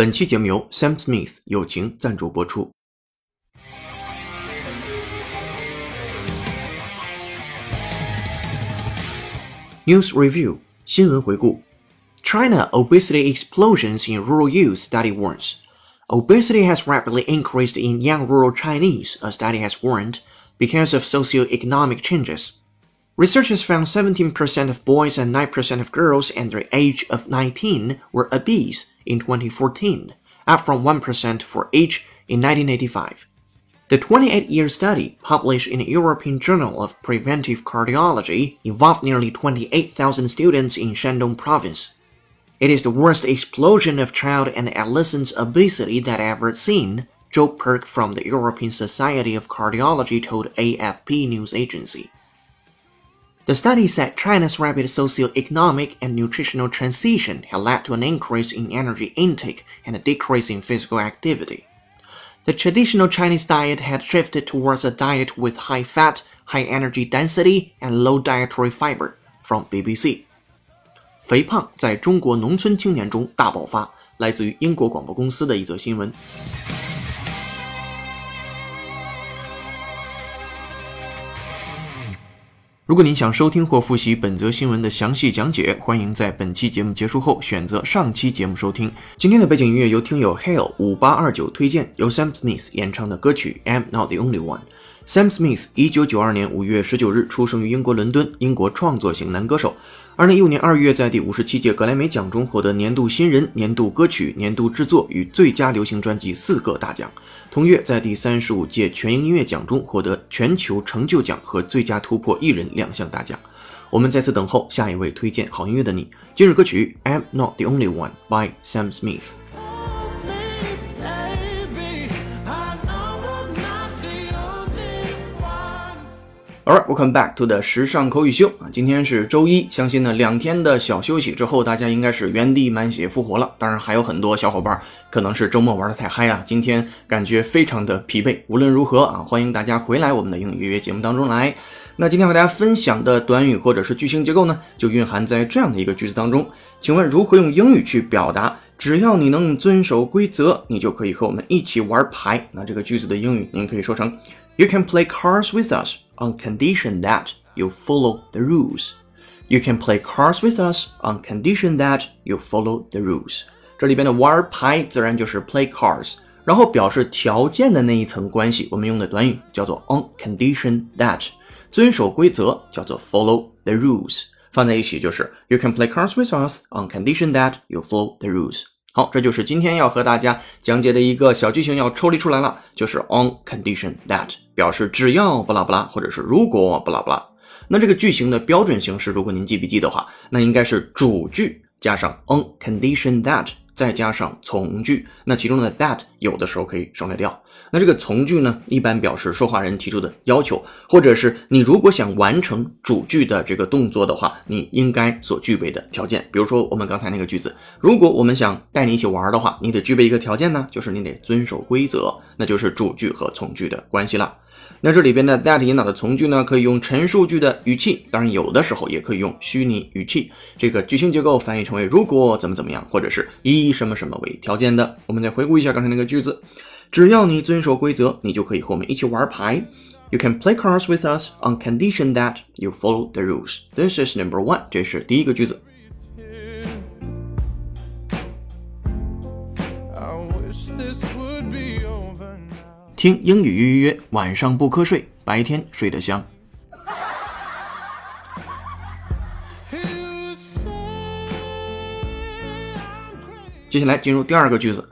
本期节目由 Sam Smith 友情赞助播出。News Review 新闻回顾 China obesity explosions in rural youth study warns. Obesity has rapidly increased in young rural Chinese, a study has warned, because of socioeconomic changes. Researchers found 17% of boys and 9% of girls under the age of 19 were obese in 2014, up from 1% for each in 1985. The 28 year study, published in the European Journal of Preventive Cardiology, involved nearly 28,000 students in Shandong province. It is the worst explosion of child and adolescent obesity that I've ever seen, Joe Perk from the European Society of Cardiology told AFP news agency. The study said China's rapid socio-economic and nutritional transition had led to an increase in energy intake and a decrease in physical activity. The traditional Chinese diet had shifted towards a diet with high fat, high energy density, and low dietary fiber. From BBC. 肥胖在中国农村青年中大爆发，来自于英国广播公司的一则新闻。 如果您想收听或复习本则新闻的详细讲解，欢迎在本期节目结束后选择上期节目收听。今天的背景音乐由听友 Hale 五八二九推荐，由 Sam Smith 演唱的歌曲《I'm Not the Only One》。Sam Smith 一九九二年五月十九日出生于英国伦敦，英国创作型男歌手。二零一五年二月，在第五十七届格莱美奖中获得年度新人、年度歌曲、年度制作与最佳流行专辑四个大奖。同月，在第三十五届全英音乐奖中获得全球成就奖和最佳突破艺人两项大奖。我们在此等候下一位推荐好音乐的你。今日歌曲《I'm Not the Only One》by Sam Smith。Alright, welcome back to the 时尚口语秀啊！今天是周一，相信呢两天的小休息之后，大家应该是原地满血复活了。当然，还有很多小伙伴可能是周末玩的太嗨啊，今天感觉非常的疲惫。无论如何啊，欢迎大家回来我们的英语约约节目当中来。那今天和大家分享的短语或者是句型结构呢，就蕴含在这样的一个句子当中。请问如何用英语去表达？只要你能遵守规则，你就可以和我们一起玩牌。那这个句子的英语您可以说成：You can play cards with us on condition that you follow the rules. You can play cards with us on condition that you follow the rules. 这里边的玩牌自然就是 play cards，然后表示条件的那一层关系，我们用的短语叫做 on condition that，遵守规则叫做 follow the rules。放在一起就是 You can play cards with us on condition that you follow the rules。 好，这就是今天要和大家讲解的一个小句型，要抽离出来了，就是 on condition that，表示只要不拉不拉，或者是如果不拉不拉。那这个句型的标准形式，如果您记笔记的话，那应该是主句加上 on condition that，再加上从句。那其中的 that 有的时候可以省略掉。那这个从句呢，一般表示说话人提出的要求，或者是你如果想完成主句的这个动作的话，你应该所具备的条件。比如说我们刚才那个句子，如果我们想带你一起玩的话，你得具备一个条件呢，就是你得遵守规则，那就是主句和从句的关系了。那这里边的 that 引导的从句呢，可以用陈述句的语气，当然有的时候也可以用虚拟语气。这个句型结构翻译成为如果怎么怎么样，或者是以什么什么为条件的。我们再回顾一下刚才那个句子。只要你遵守规则，你就可以和我们一起玩牌。You can play cards with us on condition that you follow the rules. This is number one. 这是第一个句子。听英语预约，晚上不瞌睡，白天睡得香。接下来进入第二个句子。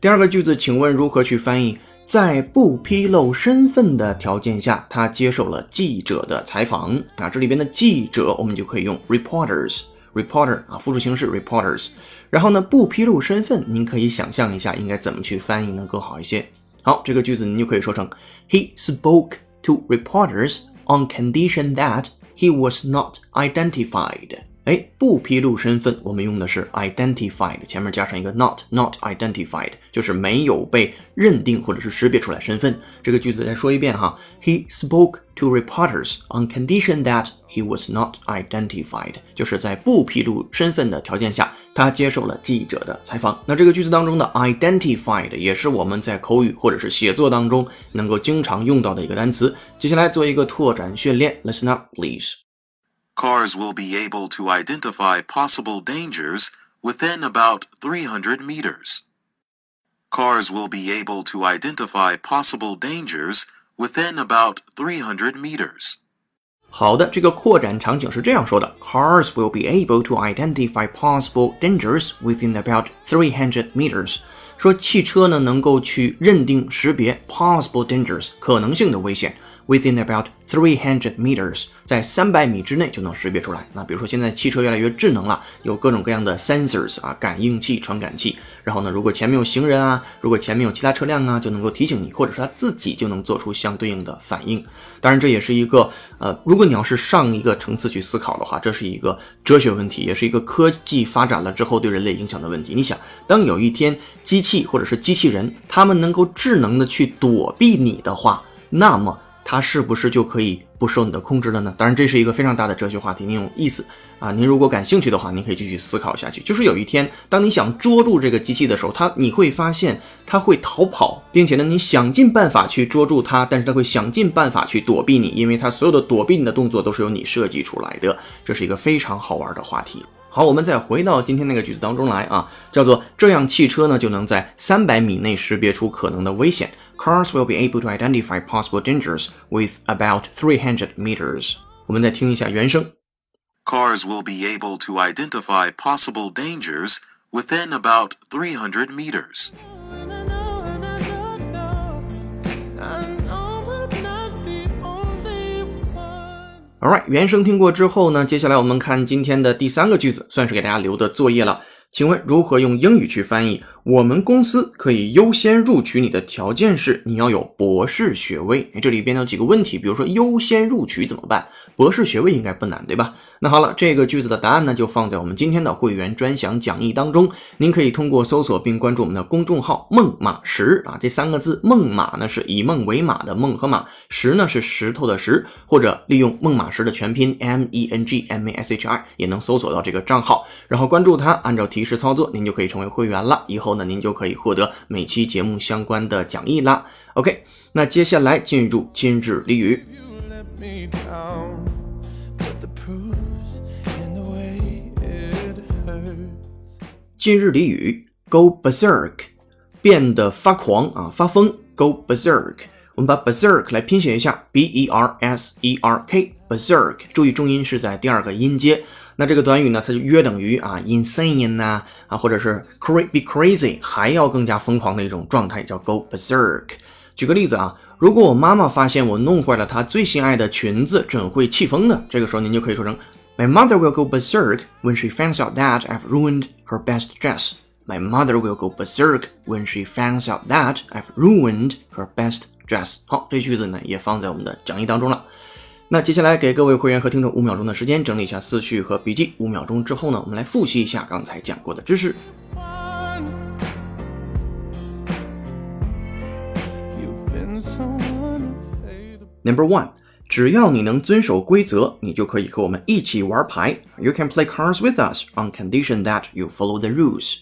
第二个句子，请问如何去翻译？在不披露身份的条件下，他接受了记者的采访。啊，这里边的记者，我们就可以用 reporters，reporter 啊，复数形式 reporters。然后呢，不披露身份，您可以想象一下应该怎么去翻译能更好一些。好，这个句子您就可以说成：He spoke to reporters on condition that he was not identified. 哎，不披露身份，我们用的是 identified，前面加上一个 not，not identified，就是没有被认定或者是识别出来身份。这个句子再说一遍哈，He spoke to reporters on condition that he was not identified，就是在不披露身份的条件下，他接受了记者的采访。那这个句子当中的 identified 也是我们在口语或者是写作当中能够经常用到的一个单词。接下来做一个拓展训练，Listen up, please. cars will be able to identify possible dangers within about 300 meters. Cars will be able to identify possible dangers within about 300 meters. 好的，这个扩展场景是这样说的：Cars will be able to identify possible dangers within about 300 meters。说汽车呢能够去认定识别 possible dangers 可能性的危险 Within about 300 meters，在三百米之内就能识别出来。那比如说现在汽车越来越智能了，有各种各样的 sensors 啊，感应器、传感器。然后呢，如果前面有行人啊，如果前面有其他车辆啊，就能够提醒你，或者是它自己就能做出相对应的反应。当然，这也是一个呃，如果你要是上一个层次去思考的话，这是一个哲学问题，也是一个科技发展了之后对人类影响的问题。你想，当有一天机器或者是机器人，他们能够智能的去躲避你的话，那么。它是不是就可以不受你的控制了呢？当然，这是一个非常大的哲学话题，您有意思啊？您如果感兴趣的话，您可以继续思考下去。就是有一天，当你想捉住这个机器的时候，它你会发现它会逃跑，并且呢，你想尽办法去捉住它，但是它会想尽办法去躲避你，因为它所有的躲避你的动作都是由你设计出来的。这是一个非常好玩的话题。好，我们再回到今天那个句子当中来啊，叫做这样汽车呢就能在三百米内识别出可能的危险。Cars will be able to identify possible dangers with about 300 meters。我们再听一下原声。Cars will be able to identify possible dangers within about 300 meters. Alright，原声听过之后呢，接下来我们看今天的第三个句子，算是给大家留的作业了。请问如何用英语去翻译？ 我们公司可以优先录取你的条件是你要有博士学位。哎，这里边有几个问题，比如说优先录取怎么办？博士学位应该不难，对吧？那好了，这个句子的答案呢，就放在我们今天的会员专享讲义当中。您可以通过搜索并关注我们的公众号“梦马石”啊，这三个字“梦马”呢是以梦为马的梦和马，石呢是石头的石，或者利用“梦马石”的全拼 M E N G M A S H I 也能搜索到这个账号，然后关注它，按照提示操作，您就可以成为会员了。以后呢，您就可以获得每期节目相关的讲义啦。OK，那接下来进入今日俚语。今日俚语：go berserk，变得发狂啊，发疯。go berserk，我们把 berserk 来拼写一下，b e r s e r k，berserk。注意重音是在第二个音阶。那这个短语呢，它就约等于啊 insane 呐啊，或者是 cra be crazy，还要更加疯狂的一种状态，叫 go berserk。举个例子啊，如果我妈妈发现我弄坏了她最心爱的裙子，准会气疯的。这个时候您就可以说成。My mother will go berserk when she finds out that I've ruined her best dress. My mother will go berserk when she finds out that I've ruined her best dress. 好，这句子呢也放在我们的讲义当中了。那接下来给各位会员和听众五秒钟的时间整理一下思绪和笔记。五秒钟之后呢，我们来复习一下刚才讲过的知识。Number one. 只要你能遵守规则，你就可以和我们一起玩牌。You can play cards with us on condition that you follow the rules.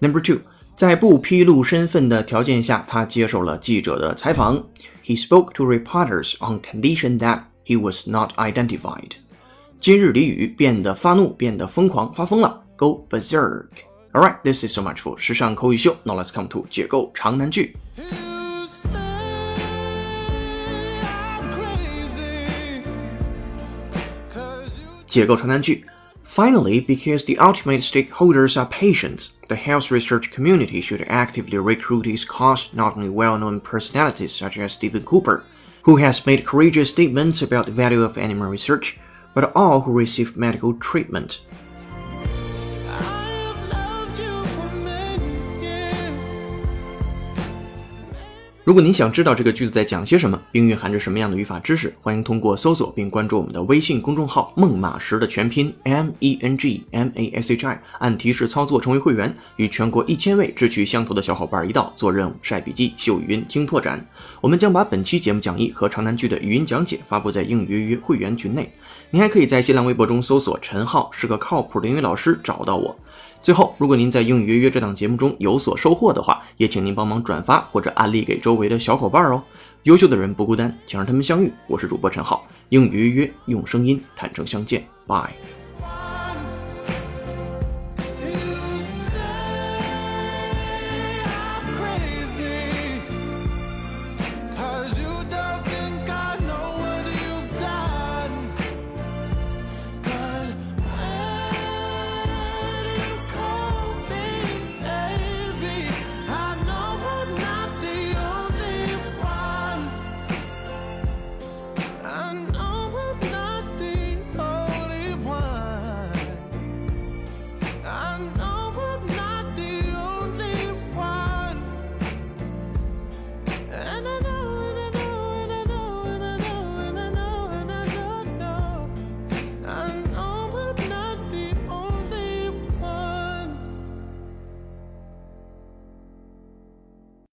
Number two，在不披露身份的条件下，他接受了记者的采访。he spoke to reporters on condition that he was not identified。今日俚语变得发怒，变得疯狂，发疯了，go berserk。Alright, this is so much for 时尚口语秀。Now let's come to 解构长难句。解构长难句。Finally, because the ultimate stakeholders are patients, the health research community should actively recruit its cause not only well-known personalities such as Stephen Cooper, who has made courageous statements about the value of animal research, but all who receive medical treatment. 如果您想知道这个句子在讲些什么，并蕴含着什么样的语法知识，欢迎通过搜索并关注我们的微信公众号“孟马时”的全拼 M E N G M A S H I，按提示操作成为会员，与全国一千位志趣相投的小伙伴一道做任务、晒笔记、秀语音、听拓展。我们将把本期节目讲义和长难句的语音讲解发布在英语约约会员群内。您还可以在新浪微博中搜索“陈浩是个靠谱的英语老师”找到我。最后，如果您在英语约约这档节目中有所收获的话，也请您帮忙转发或者安利给周围的小伙伴哦。优秀的人不孤单，请让他们相遇。我是主播陈浩，英语约约用声音坦诚相见，拜。